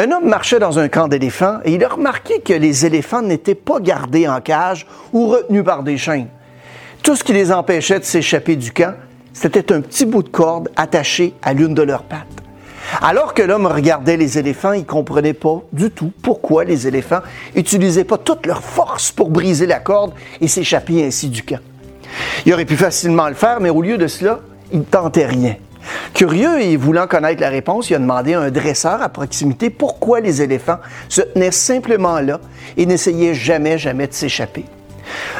Un homme marchait dans un camp d'éléphants et il a remarqué que les éléphants n'étaient pas gardés en cage ou retenus par des chaînes. Tout ce qui les empêchait de s'échapper du camp, c'était un petit bout de corde attaché à l'une de leurs pattes. Alors que l'homme regardait les éléphants, il ne comprenait pas du tout pourquoi les éléphants n'utilisaient pas toute leur force pour briser la corde et s'échapper ainsi du camp. Il aurait pu facilement le faire, mais au lieu de cela, il ne tentait rien. Curieux et voulant connaître la réponse, il a demandé à un dresseur à proximité pourquoi les éléphants se tenaient simplement là et n'essayaient jamais, jamais de s'échapper.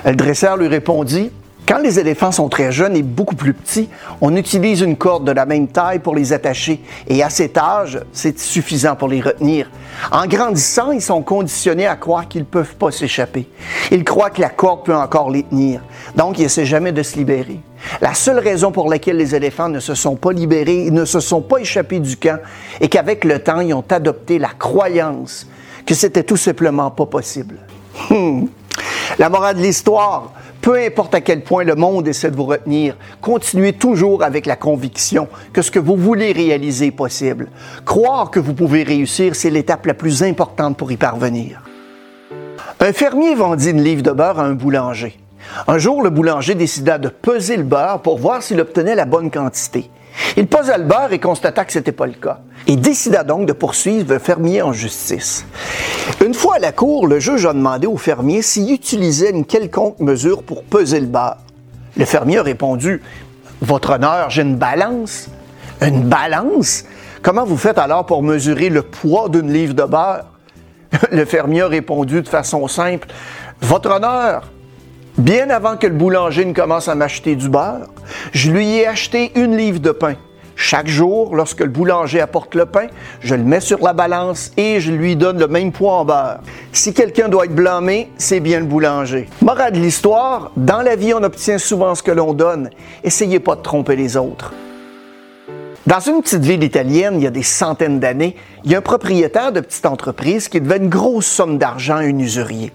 Le dresseur lui répondit quand les éléphants sont très jeunes et beaucoup plus petits, on utilise une corde de la même taille pour les attacher et à cet âge, c'est suffisant pour les retenir. En grandissant, ils sont conditionnés à croire qu'ils ne peuvent pas s'échapper. Ils croient que la corde peut encore les tenir, donc ils essaient jamais de se libérer. La seule raison pour laquelle les éléphants ne se sont pas libérés, ne se sont pas échappés du camp, est qu'avec le temps, ils ont adopté la croyance que c'était tout simplement pas possible. Hmm. La morale de l'histoire, peu importe à quel point le monde essaie de vous retenir, continuez toujours avec la conviction que ce que vous voulez réaliser est possible. Croire que vous pouvez réussir, c'est l'étape la plus importante pour y parvenir. Un fermier vendit une livre de beurre à un boulanger. Un jour, le boulanger décida de peser le beurre pour voir s'il obtenait la bonne quantité. Il posa le beurre et constata que ce n'était pas le cas. Il décida donc de poursuivre le fermier en justice. Une fois à la cour, le juge a demandé au fermier s'il utilisait une quelconque mesure pour peser le beurre. Le fermier a répondu Votre honneur, j'ai une balance. Une balance? Comment vous faites alors pour mesurer le poids d'une livre de beurre Le fermier a répondu de façon simple Votre honneur, Bien avant que le boulanger ne commence à m'acheter du beurre, je lui ai acheté une livre de pain. Chaque jour, lorsque le boulanger apporte le pain, je le mets sur la balance et je lui donne le même poids en beurre. Si quelqu'un doit être blâmé, c'est bien le boulanger. Morale de l'histoire, dans la vie, on obtient souvent ce que l'on donne. Essayez pas de tromper les autres. Dans une petite ville italienne, il y a des centaines d'années, il y a un propriétaire de petite entreprise qui devait une grosse somme d'argent à un usurier.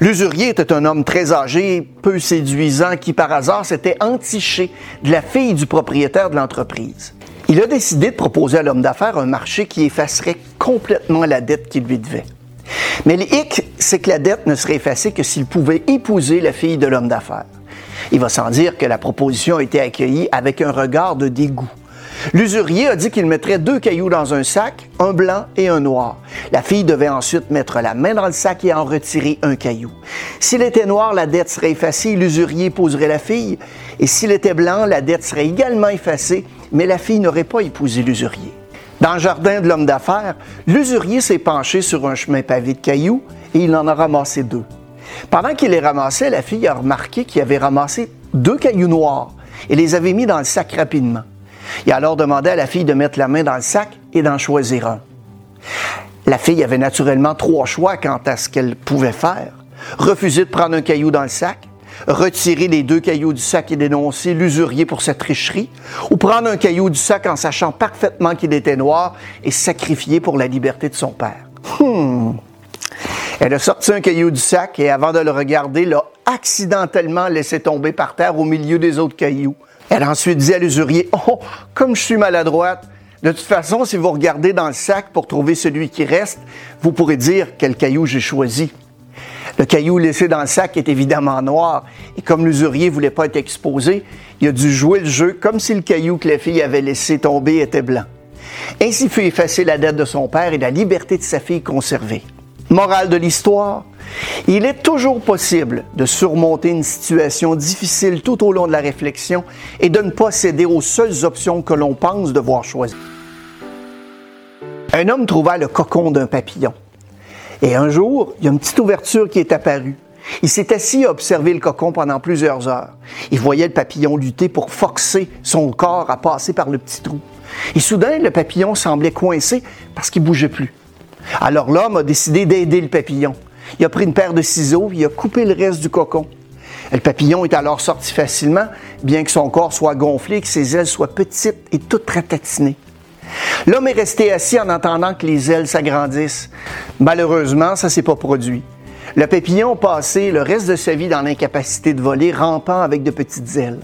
L'usurier était un homme très âgé, peu séduisant, qui par hasard s'était entiché de la fille du propriétaire de l'entreprise. Il a décidé de proposer à l'homme d'affaires un marché qui effacerait complètement la dette qu'il lui devait. Mais le hic, c'est que la dette ne serait effacée que s'il pouvait épouser la fille de l'homme d'affaires. Il va sans dire que la proposition a été accueillie avec un regard de dégoût. L'usurier a dit qu'il mettrait deux cailloux dans un sac, un blanc et un noir. La fille devait ensuite mettre la main dans le sac et en retirer un caillou. S'il était noir, la dette serait effacée, l'usurier épouserait la fille. Et s'il était blanc, la dette serait également effacée, mais la fille n'aurait pas épousé l'usurier. Dans le jardin de l'homme d'affaires, l'usurier s'est penché sur un chemin pavé de cailloux et il en a ramassé deux. Pendant qu'il les ramassait, la fille a remarqué qu'il avait ramassé deux cailloux noirs et les avait mis dans le sac rapidement. Il a alors demandé à la fille de mettre la main dans le sac et d'en choisir un. La fille avait naturellement trois choix quant à ce qu'elle pouvait faire. Refuser de prendre un caillou dans le sac, retirer les deux cailloux du sac et dénoncer l'usurier pour cette tricherie, ou prendre un caillou du sac en sachant parfaitement qu'il était noir et sacrifier pour la liberté de son père. Hmm. Elle a sorti un caillou du sac et avant de le regarder, l'a accidentellement laissé tomber par terre au milieu des autres cailloux. Elle a ensuite dit à l'usurier Oh, comme je suis maladroite, de toute façon, si vous regardez dans le sac pour trouver celui qui reste, vous pourrez dire quel caillou j'ai choisi. Le caillou laissé dans le sac est évidemment noir, et comme l'usurier voulait pas être exposé, il a dû jouer le jeu comme si le caillou que la fille avait laissé tomber était blanc. Ainsi fut effacée la dette de son père et la liberté de sa fille conservée. Morale de l'histoire, il est toujours possible de surmonter une situation difficile tout au long de la réflexion et de ne pas céder aux seules options que l'on pense devoir choisir. Un homme trouva le cocon d'un papillon. Et un jour, il y a une petite ouverture qui est apparue. Il s'est assis à observer le cocon pendant plusieurs heures. Il voyait le papillon lutter pour forcer son corps à passer par le petit trou. Et soudain, le papillon semblait coincé parce qu'il bougeait plus. Alors l'homme a décidé d'aider le papillon. Il a pris une paire de ciseaux il a coupé le reste du cocon. Le papillon est alors sorti facilement, bien que son corps soit gonflé que ses ailes soient petites et toutes ratatinées. L'homme est resté assis en attendant que les ailes s'agrandissent. Malheureusement, ça ne s'est pas produit. Le papillon a le reste de sa vie dans l'incapacité de voler, rampant avec de petites ailes.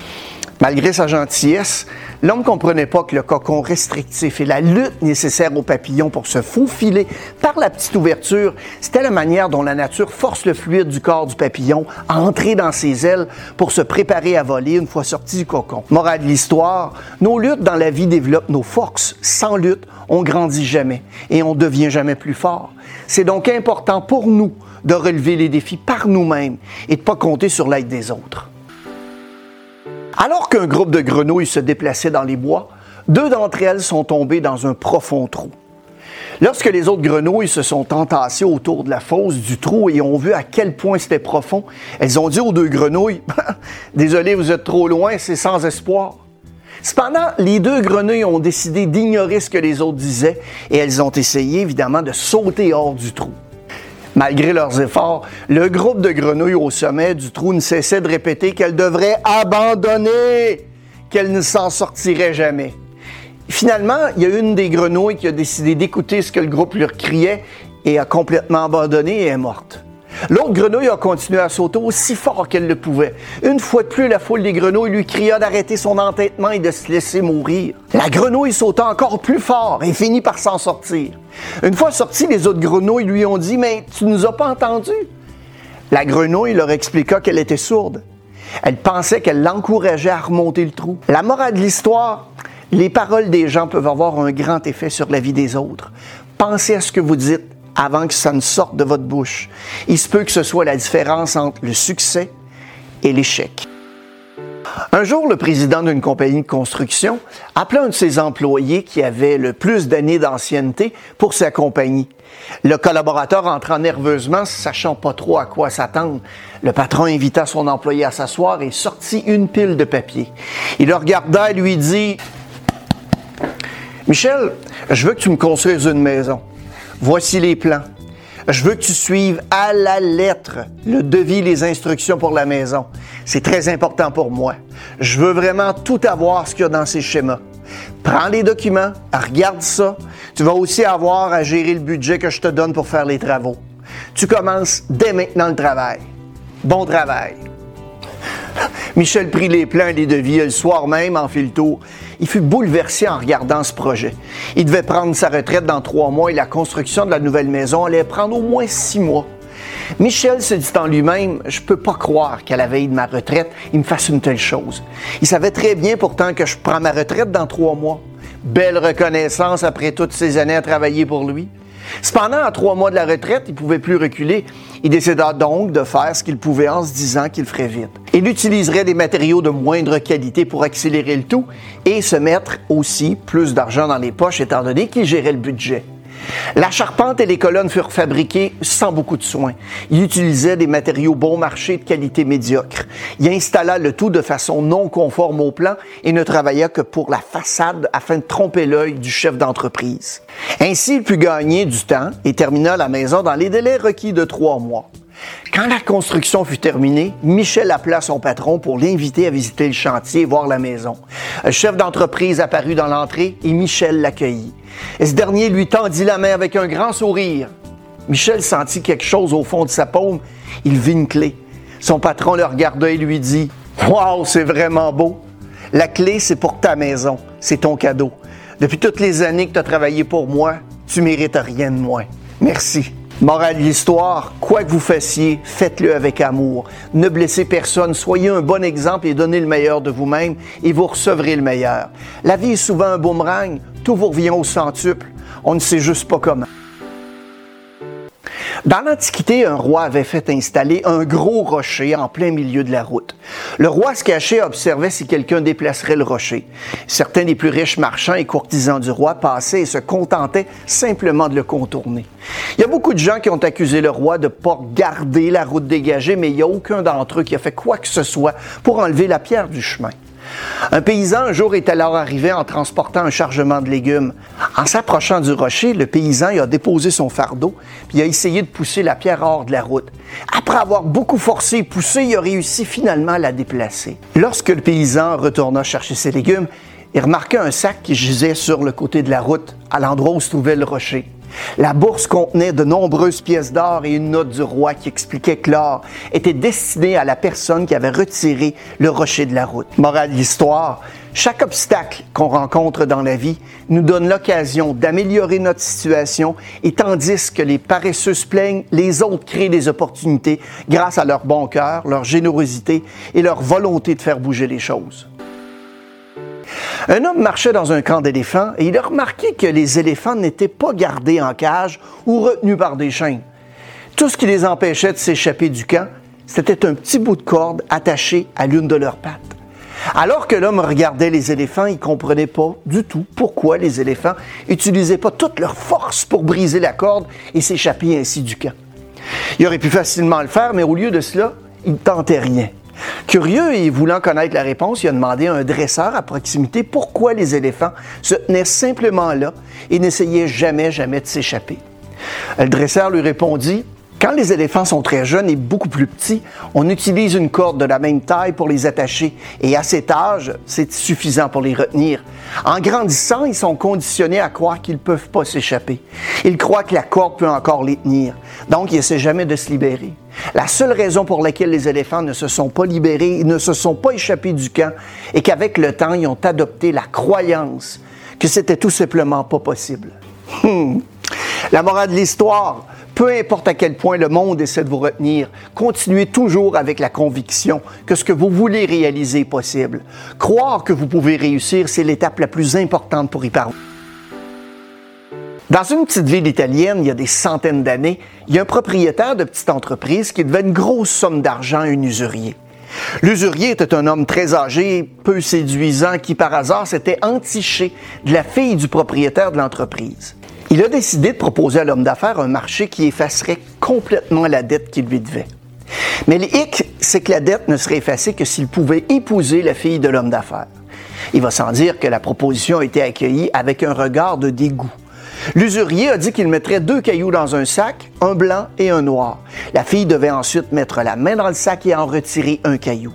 Malgré sa gentillesse, l'homme ne comprenait pas que le cocon restrictif et la lutte nécessaire au papillon pour se faufiler par la petite ouverture, c'était la manière dont la nature force le fluide du corps du papillon à entrer dans ses ailes pour se préparer à voler une fois sorti du cocon. Morale de l'histoire, nos luttes dans la vie développent nos forces. Sans lutte, on grandit jamais et on devient jamais plus fort. C'est donc important pour nous de relever les défis par nous-mêmes et de ne pas compter sur l'aide des autres. Alors qu'un groupe de grenouilles se déplaçait dans les bois, deux d'entre elles sont tombées dans un profond trou. Lorsque les autres grenouilles se sont entassées autour de la fosse du trou et ont vu à quel point c'était profond, elles ont dit aux deux grenouilles Désolé, vous êtes trop loin, c'est sans espoir. Cependant, les deux grenouilles ont décidé d'ignorer ce que les autres disaient et elles ont essayé évidemment de sauter hors du trou. Malgré leurs efforts, le groupe de grenouilles au sommet du trou ne cessait de répéter qu'elles devraient abandonner, qu'elles ne s'en sortiraient jamais. Finalement, il y a une des grenouilles qui a décidé d'écouter ce que le groupe leur criait et a complètement abandonné et est morte. L'autre grenouille a continué à sauter aussi fort qu'elle le pouvait. Une fois de plus, la foule des grenouilles lui cria d'arrêter son entêtement et de se laisser mourir. La grenouille sauta encore plus fort et finit par s'en sortir. Une fois sortie, les autres grenouilles lui ont dit Mais tu nous as pas entendus La grenouille leur expliqua qu'elle était sourde. Elle pensait qu'elle l'encourageait à remonter le trou. La morale de l'histoire les paroles des gens peuvent avoir un grand effet sur la vie des autres. Pensez à ce que vous dites avant que ça ne sorte de votre bouche. Il se peut que ce soit la différence entre le succès et l'échec. Un jour, le président d'une compagnie de construction appela un de ses employés qui avait le plus d'années d'ancienneté pour sa compagnie. Le collaborateur entra nerveusement, sachant pas trop à quoi s'attendre. Le patron invita son employé à s'asseoir et sortit une pile de papier. Il le regarda et lui dit Michel, je veux que tu me construises une maison. Voici les plans. Je veux que tu suives à la lettre le devis, les instructions pour la maison. C'est très important pour moi. Je veux vraiment tout avoir ce qu'il y a dans ces schémas. Prends les documents, regarde ça. Tu vas aussi avoir à gérer le budget que je te donne pour faire les travaux. Tu commences dès maintenant le travail. Bon travail. Michel prit les plans et les devis le soir même en fit. Il fut bouleversé en regardant ce projet. Il devait prendre sa retraite dans trois mois et la construction de la nouvelle maison allait prendre au moins six mois. Michel se dit en lui-même, je peux pas croire qu'à la veille de ma retraite, il me fasse une telle chose. Il savait très bien pourtant que je prends ma retraite dans trois mois. Belle reconnaissance après toutes ces années à travailler pour lui. Cependant, à trois mois de la retraite, il ne pouvait plus reculer. Il décida donc de faire ce qu'il pouvait en se disant qu'il ferait vite. Il utiliserait des matériaux de moindre qualité pour accélérer le tout et se mettre aussi plus d'argent dans les poches étant donné qu'il gérait le budget. La charpente et les colonnes furent fabriquées sans beaucoup de soin. Il utilisait des matériaux bon marché de qualité médiocre. Il installa le tout de façon non conforme au plan et ne travailla que pour la façade afin de tromper l'œil du chef d'entreprise. Ainsi, il put gagner du temps et termina la maison dans les délais requis de trois mois. Quand la construction fut terminée, Michel appela son patron pour l'inviter à visiter le chantier et voir la maison. Un chef d'entreprise apparut dans l'entrée et Michel l'accueillit. Ce dernier lui tendit la main avec un grand sourire. Michel sentit quelque chose au fond de sa paume. Il vit une clé. Son patron le regarda et lui dit Waouh, c'est vraiment beau. La clé, c'est pour ta maison. C'est ton cadeau. Depuis toutes les années que tu as travaillé pour moi, tu mérites rien de moins. Merci. Morale de l'histoire, quoi que vous fassiez, faites-le avec amour. Ne blessez personne, soyez un bon exemple et donnez le meilleur de vous-même et vous recevrez le meilleur. La vie est souvent un boomerang, tout vous revient au centuple. On ne sait juste pas comment. Dans l'Antiquité, un roi avait fait installer un gros rocher en plein milieu de la route. Le roi se cachait et observait si quelqu'un déplacerait le rocher. Certains des plus riches marchands et courtisans du roi passaient et se contentaient simplement de le contourner. Il y a beaucoup de gens qui ont accusé le roi de ne pas garder la route dégagée, mais il n'y a aucun d'entre eux qui a fait quoi que ce soit pour enlever la pierre du chemin. Un paysan un jour est alors arrivé en transportant un chargement de légumes. En s'approchant du rocher, le paysan a déposé son fardeau puis a essayé de pousser la pierre hors de la route. Après avoir beaucoup forcé et poussé, il a réussi finalement à la déplacer. Lorsque le paysan retourna chercher ses légumes, il remarqua un sac qui gisait sur le côté de la route, à l'endroit où se trouvait le rocher. La bourse contenait de nombreuses pièces d'or et une note du roi qui expliquait que l'or était destiné à la personne qui avait retiré le rocher de la route. Morale de l'histoire, chaque obstacle qu'on rencontre dans la vie nous donne l'occasion d'améliorer notre situation et tandis que les paresseux se plaignent, les autres créent des opportunités grâce à leur bon cœur, leur générosité et leur volonté de faire bouger les choses. Un homme marchait dans un camp d'éléphants et il a remarqué que les éléphants n'étaient pas gardés en cage ou retenus par des chaînes. Tout ce qui les empêchait de s'échapper du camp, c'était un petit bout de corde attaché à l'une de leurs pattes. Alors que l'homme regardait les éléphants, il ne comprenait pas du tout pourquoi les éléphants n'utilisaient pas toute leur force pour briser la corde et s'échapper ainsi du camp. Il aurait pu facilement le faire, mais au lieu de cela, il ne tentait rien. Curieux et voulant connaître la réponse, il a demandé à un dresseur à proximité pourquoi les éléphants se tenaient simplement là et n'essayaient jamais, jamais de s'échapper. Le dresseur lui répondit quand les éléphants sont très jeunes et beaucoup plus petits, on utilise une corde de la même taille pour les attacher et à cet âge, c'est suffisant pour les retenir. En grandissant, ils sont conditionnés à croire qu'ils ne peuvent pas s'échapper. Ils croient que la corde peut encore les tenir, donc ils essaient jamais de se libérer. La seule raison pour laquelle les éléphants ne se sont pas libérés, ne se sont pas échappés du camp, est qu'avec le temps, ils ont adopté la croyance que c'était tout simplement pas possible. Hmm. La morale de l'histoire, peu importe à quel point le monde essaie de vous retenir, continuez toujours avec la conviction que ce que vous voulez réaliser est possible. Croire que vous pouvez réussir, c'est l'étape la plus importante pour y parvenir. Dans une petite ville italienne, il y a des centaines d'années, il y a un propriétaire de petite entreprise qui devait une grosse somme d'argent à un usurier. L'usurier était un homme très âgé, peu séduisant, qui par hasard s'était entiché de la fille du propriétaire de l'entreprise il a décidé de proposer à l'homme d'affaires un marché qui effacerait complètement la dette qu'il lui devait. Mais le hic, c'est que la dette ne serait effacée que s'il pouvait épouser la fille de l'homme d'affaires. Il va sans dire que la proposition a été accueillie avec un regard de dégoût. L'usurier a dit qu'il mettrait deux cailloux dans un sac, un blanc et un noir. La fille devait ensuite mettre la main dans le sac et en retirer un caillou.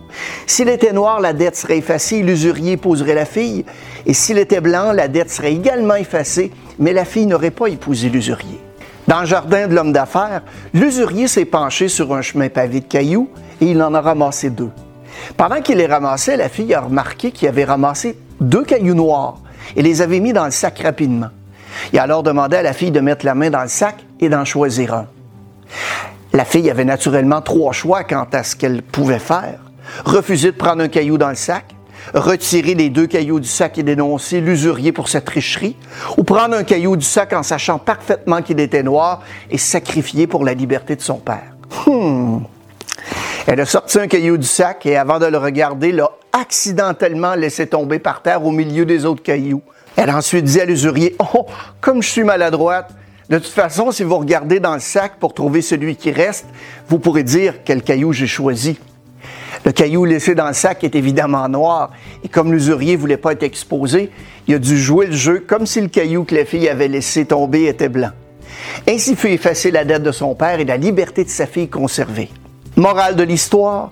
S'il était noir, la dette serait effacée, l'usurier épouserait la fille. Et s'il était blanc, la dette serait également effacée, mais la fille n'aurait pas épousé l'usurier. Dans le jardin de l'homme d'affaires, l'usurier s'est penché sur un chemin pavé de cailloux et il en a ramassé deux. Pendant qu'il les ramassait, la fille a remarqué qu'il avait ramassé deux cailloux noirs et les avait mis dans le sac rapidement. Il alors demandé à la fille de mettre la main dans le sac et d'en choisir un. La fille avait naturellement trois choix quant à ce qu'elle pouvait faire. Refuser de prendre un caillou dans le sac, retirer les deux cailloux du sac et dénoncer l'usurier pour sa tricherie, ou prendre un caillou du sac en sachant parfaitement qu'il était noir et sacrifier pour la liberté de son père. Hmm. Elle a sorti un caillou du sac et avant de le regarder, l'a accidentellement laissé tomber par terre au milieu des autres cailloux. Elle a ensuite dit à l'usurier, Oh, comme je suis maladroite, de toute façon, si vous regardez dans le sac pour trouver celui qui reste, vous pourrez dire quel caillou j'ai choisi. Le caillou laissé dans le sac est évidemment noir, et comme l'usurier voulait pas être exposé, il a dû jouer le jeu comme si le caillou que la fille avait laissé tomber était blanc. Ainsi fut effacée la dette de son père et la liberté de sa fille conservée. Morale de l'histoire,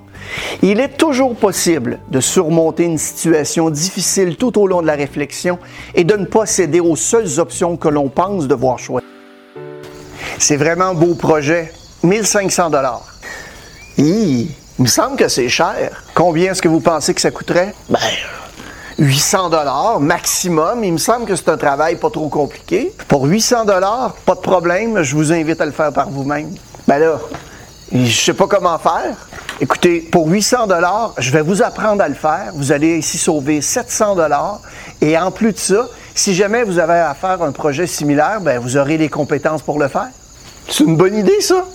il est toujours possible de surmonter une situation difficile tout au long de la réflexion et de ne pas céder aux seules options que l'on pense devoir choisir. C'est vraiment un beau projet. 1500 dollars. Il me semble que c'est cher. Combien est-ce que vous pensez que ça coûterait? Ben, 800 dollars maximum. Il me semble que c'est un travail pas trop compliqué. Pour 800 dollars, pas de problème, je vous invite à le faire par vous-même. Ben là, je sais pas comment faire. Écoutez, pour 800 dollars, je vais vous apprendre à le faire. Vous allez ici sauver 700 dollars. Et en plus de ça, si jamais vous avez à faire un projet similaire, ben vous aurez les compétences pour le faire. C'est une bonne idée, ça.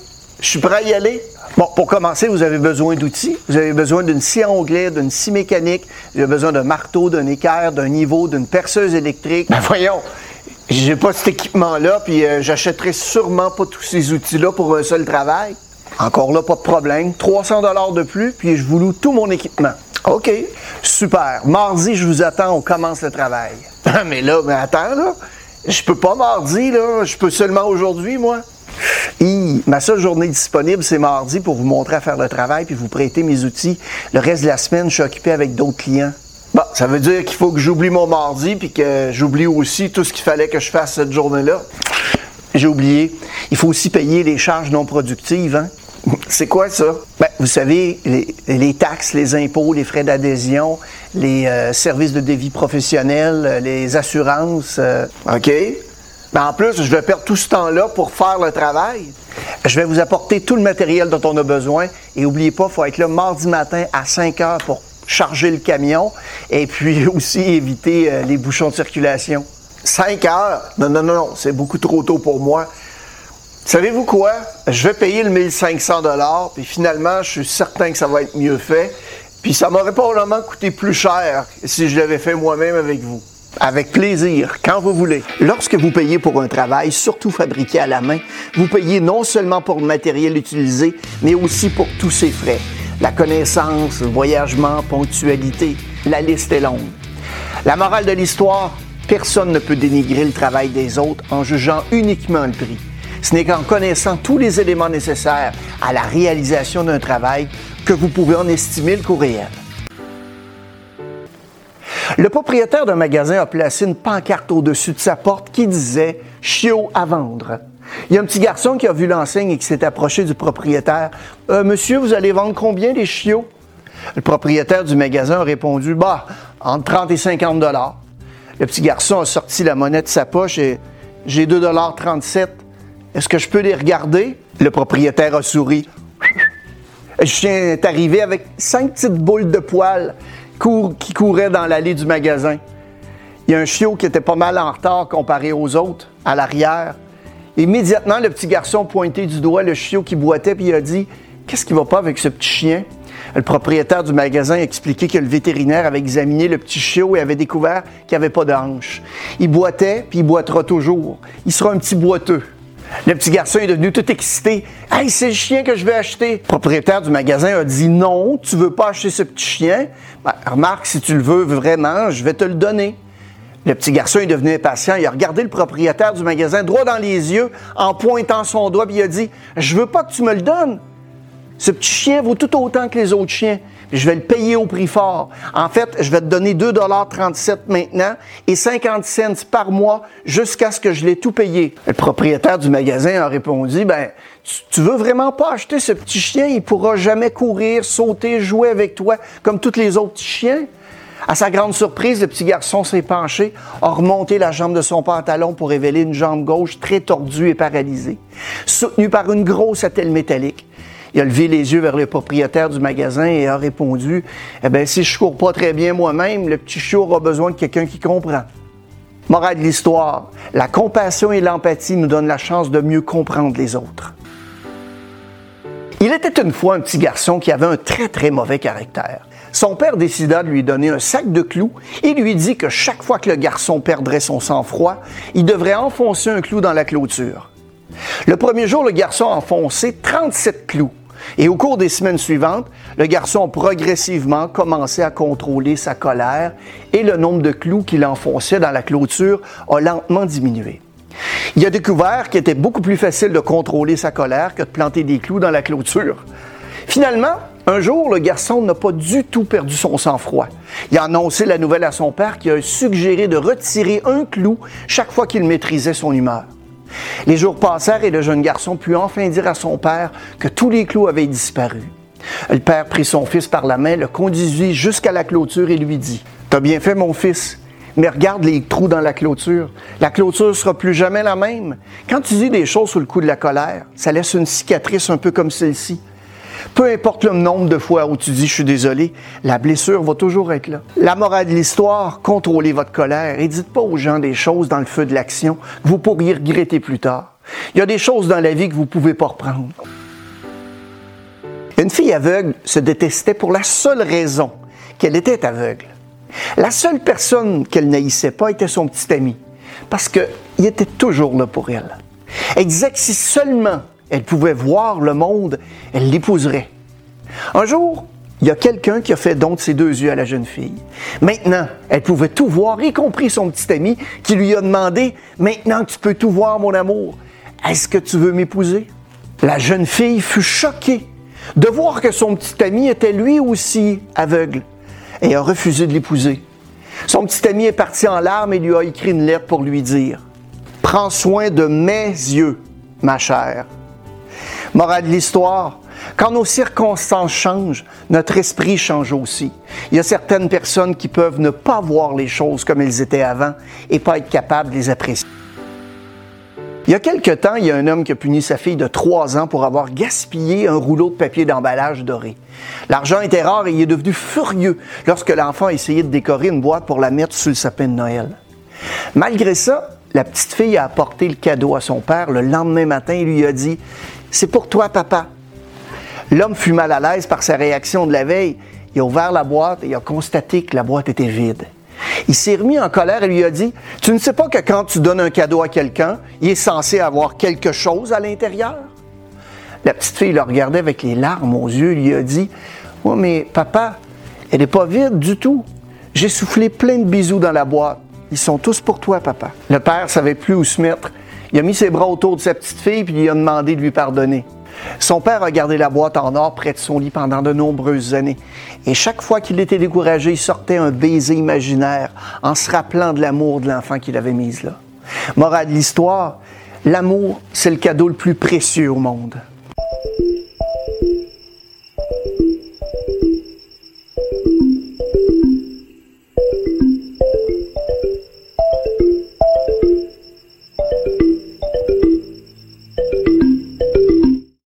Je suis prêt à y aller. Bon, pour commencer, vous avez besoin d'outils. Vous avez besoin d'une scie à onglet, d'une scie mécanique. Vous avez besoin d'un marteau, d'un équerre, d'un niveau, d'une perceuse électrique. Ben voyons, j'ai pas cet équipement-là, puis euh, j'achèterai sûrement pas tous ces outils-là pour un seul travail. Encore là, pas de problème. 300 dollars de plus, puis je vous loue tout mon équipement. OK, super. Mardi, je vous attends, on commence le travail. mais là, mais attends, là. Je peux pas mardi, là. Je peux seulement aujourd'hui, moi. ma seule journée disponible, c'est mardi pour vous montrer à faire le travail puis vous prêter mes outils. Le reste de la semaine, je suis occupé avec d'autres clients. Bon, ça veut dire qu'il faut que j'oublie mon mardi puis que j'oublie aussi tout ce qu'il fallait que je fasse cette journée-là. J'ai oublié. Il faut aussi payer les charges non productives, hein? C'est quoi ça? Ben, vous savez, les, taxes, les impôts, les frais d'adhésion, les euh, services de dévis professionnels, euh, les assurances. Euh, OK? Ben, en plus, je vais perdre tout ce temps-là pour faire le travail. Je vais vous apporter tout le matériel dont on a besoin. Et n'oubliez pas, il faut être là mardi matin à 5 heures pour charger le camion et puis aussi éviter les bouchons de circulation. 5 heures? Non, non, non, non, c'est beaucoup trop tôt pour moi. Savez-vous quoi? Je vais payer le 1500 dollars, puis finalement, je suis certain que ça va être mieux fait. Puis ça m'aurait probablement coûté plus cher si je l'avais fait moi-même avec vous. Avec plaisir, quand vous voulez. Lorsque vous payez pour un travail, surtout fabriqué à la main, vous payez non seulement pour le matériel utilisé, mais aussi pour tous ses frais. La connaissance, le voyagement, ponctualité, la liste est longue. La morale de l'histoire, personne ne peut dénigrer le travail des autres en jugeant uniquement le prix. Ce n'est qu'en connaissant tous les éléments nécessaires à la réalisation d'un travail que vous pouvez en estimer le coût réel. Le propriétaire d'un magasin a placé une pancarte au-dessus de sa porte qui disait Chiot à vendre. Il y a un petit garçon qui a vu l'enseigne et qui s'est approché du propriétaire. Euh, monsieur, vous allez vendre combien les chiots? Le propriétaire du magasin a répondu Bah, entre 30 et 50 dollars. Le petit garçon a sorti la monnaie de sa poche et j'ai 2,37 est-ce que je peux les regarder? Le propriétaire a souri. Le chien est arrivé avec cinq petites boules de poils qui couraient dans l'allée du magasin. Il y a un chiot qui était pas mal en retard comparé aux autres, à l'arrière. Immédiatement, le petit garçon pointé du doigt le chiot qui boitait, puis il a dit Qu'est-ce qui va pas avec ce petit chien Le propriétaire du magasin a expliqué que le vétérinaire avait examiné le petit chiot et avait découvert qu'il n'y avait pas d'anche. Il boitait, puis il boitera toujours. Il sera un petit boiteux. Le petit garçon est devenu tout excité. Hey, c'est le chien que je vais acheter. Le propriétaire du magasin a dit non, tu veux pas acheter ce petit chien? Ben, remarque, si tu le veux vraiment, je vais te le donner. Le petit garçon est devenu impatient. Il a regardé le propriétaire du magasin droit dans les yeux en pointant son doigt, puis il a dit Je veux pas que tu me le donnes. Ce petit chien vaut tout autant que les autres chiens je vais le payer au prix fort. En fait, je vais te donner 2,37 maintenant et 50 cents par mois jusqu'à ce que je l'ai tout payé. Le propriétaire du magasin a répondu, ben, tu, veux vraiment pas acheter ce petit chien? Il pourra jamais courir, sauter, jouer avec toi comme tous les autres chiens. À sa grande surprise, le petit garçon s'est penché, a remonté la jambe de son pantalon pour révéler une jambe gauche très tordue et paralysée, soutenue par une grosse attelle métallique. Il a levé les yeux vers le propriétaire du magasin et a répondu Eh bien, si je cours pas très bien moi-même, le petit chiot aura besoin de quelqu'un qui comprend. Morale de l'histoire la compassion et l'empathie nous donnent la chance de mieux comprendre les autres. Il était une fois un petit garçon qui avait un très très mauvais caractère. Son père décida de lui donner un sac de clous et lui dit que chaque fois que le garçon perdrait son sang-froid, il devrait enfoncer un clou dans la clôture. Le premier jour, le garçon a enfoncé 37 clous. Et au cours des semaines suivantes, le garçon a progressivement commencé à contrôler sa colère et le nombre de clous qu'il enfonçait dans la clôture a lentement diminué. Il a découvert qu'il était beaucoup plus facile de contrôler sa colère que de planter des clous dans la clôture. Finalement, un jour, le garçon n'a pas du tout perdu son sang-froid. Il a annoncé la nouvelle à son père qui a suggéré de retirer un clou chaque fois qu'il maîtrisait son humeur. Les jours passèrent et le jeune garçon put enfin dire à son père que tous les clous avaient disparu. Le père prit son fils par la main, le conduisit jusqu'à la clôture et lui dit T'as bien fait, mon fils. Mais regarde les trous dans la clôture. La clôture sera plus jamais la même. Quand tu dis des choses sous le coup de la colère, ça laisse une cicatrice un peu comme celle-ci. Peu importe le nombre de fois où tu dis je suis désolé, la blessure va toujours être là. La morale de l'histoire, contrôlez votre colère et dites pas aux gens des choses dans le feu de l'action que vous pourriez regretter plus tard. Il y a des choses dans la vie que vous pouvez pas reprendre. Une fille aveugle se détestait pour la seule raison qu'elle était aveugle. La seule personne qu'elle n'haïssait pas était son petit ami, parce qu'il était toujours là pour elle. Elle si seulement elle pouvait voir le monde, elle l'épouserait. Un jour, il y a quelqu'un qui a fait don de ses deux yeux à la jeune fille. Maintenant, elle pouvait tout voir, y compris son petit ami qui lui a demandé Maintenant que tu peux tout voir, mon amour, est-ce que tu veux m'épouser La jeune fille fut choquée de voir que son petit ami était lui aussi aveugle et a refusé de l'épouser. Son petit ami est parti en larmes et lui a écrit une lettre pour lui dire Prends soin de mes yeux, ma chère. Morale de l'histoire, quand nos circonstances changent, notre esprit change aussi. Il y a certaines personnes qui peuvent ne pas voir les choses comme elles étaient avant et pas être capables de les apprécier. Il y a quelque temps, il y a un homme qui a puni sa fille de trois ans pour avoir gaspillé un rouleau de papier d'emballage doré. L'argent était rare et il est devenu furieux lorsque l'enfant a essayé de décorer une boîte pour la mettre sous le sapin de Noël. Malgré ça, la petite fille a apporté le cadeau à son père le lendemain matin et lui a dit C'est pour toi, papa. L'homme fut mal à l'aise par sa réaction de la veille. Il a ouvert la boîte et a constaté que la boîte était vide. Il s'est remis en colère et lui a dit, Tu ne sais pas que quand tu donnes un cadeau à quelqu'un, il est censé avoir quelque chose à l'intérieur? La petite fille le regardait avec les larmes aux yeux et lui a dit, Oui, mais papa, elle n'est pas vide du tout. J'ai soufflé plein de bisous dans la boîte. Ils sont tous pour toi, papa. Le père savait plus où se mettre. Il a mis ses bras autour de sa petite fille puis il a demandé de lui pardonner. Son père a gardé la boîte en or près de son lit pendant de nombreuses années. Et chaque fois qu'il était découragé, il sortait un baiser imaginaire en se rappelant de l'amour de l'enfant qu'il avait mis là. Morale de l'histoire, l'amour, c'est le cadeau le plus précieux au monde.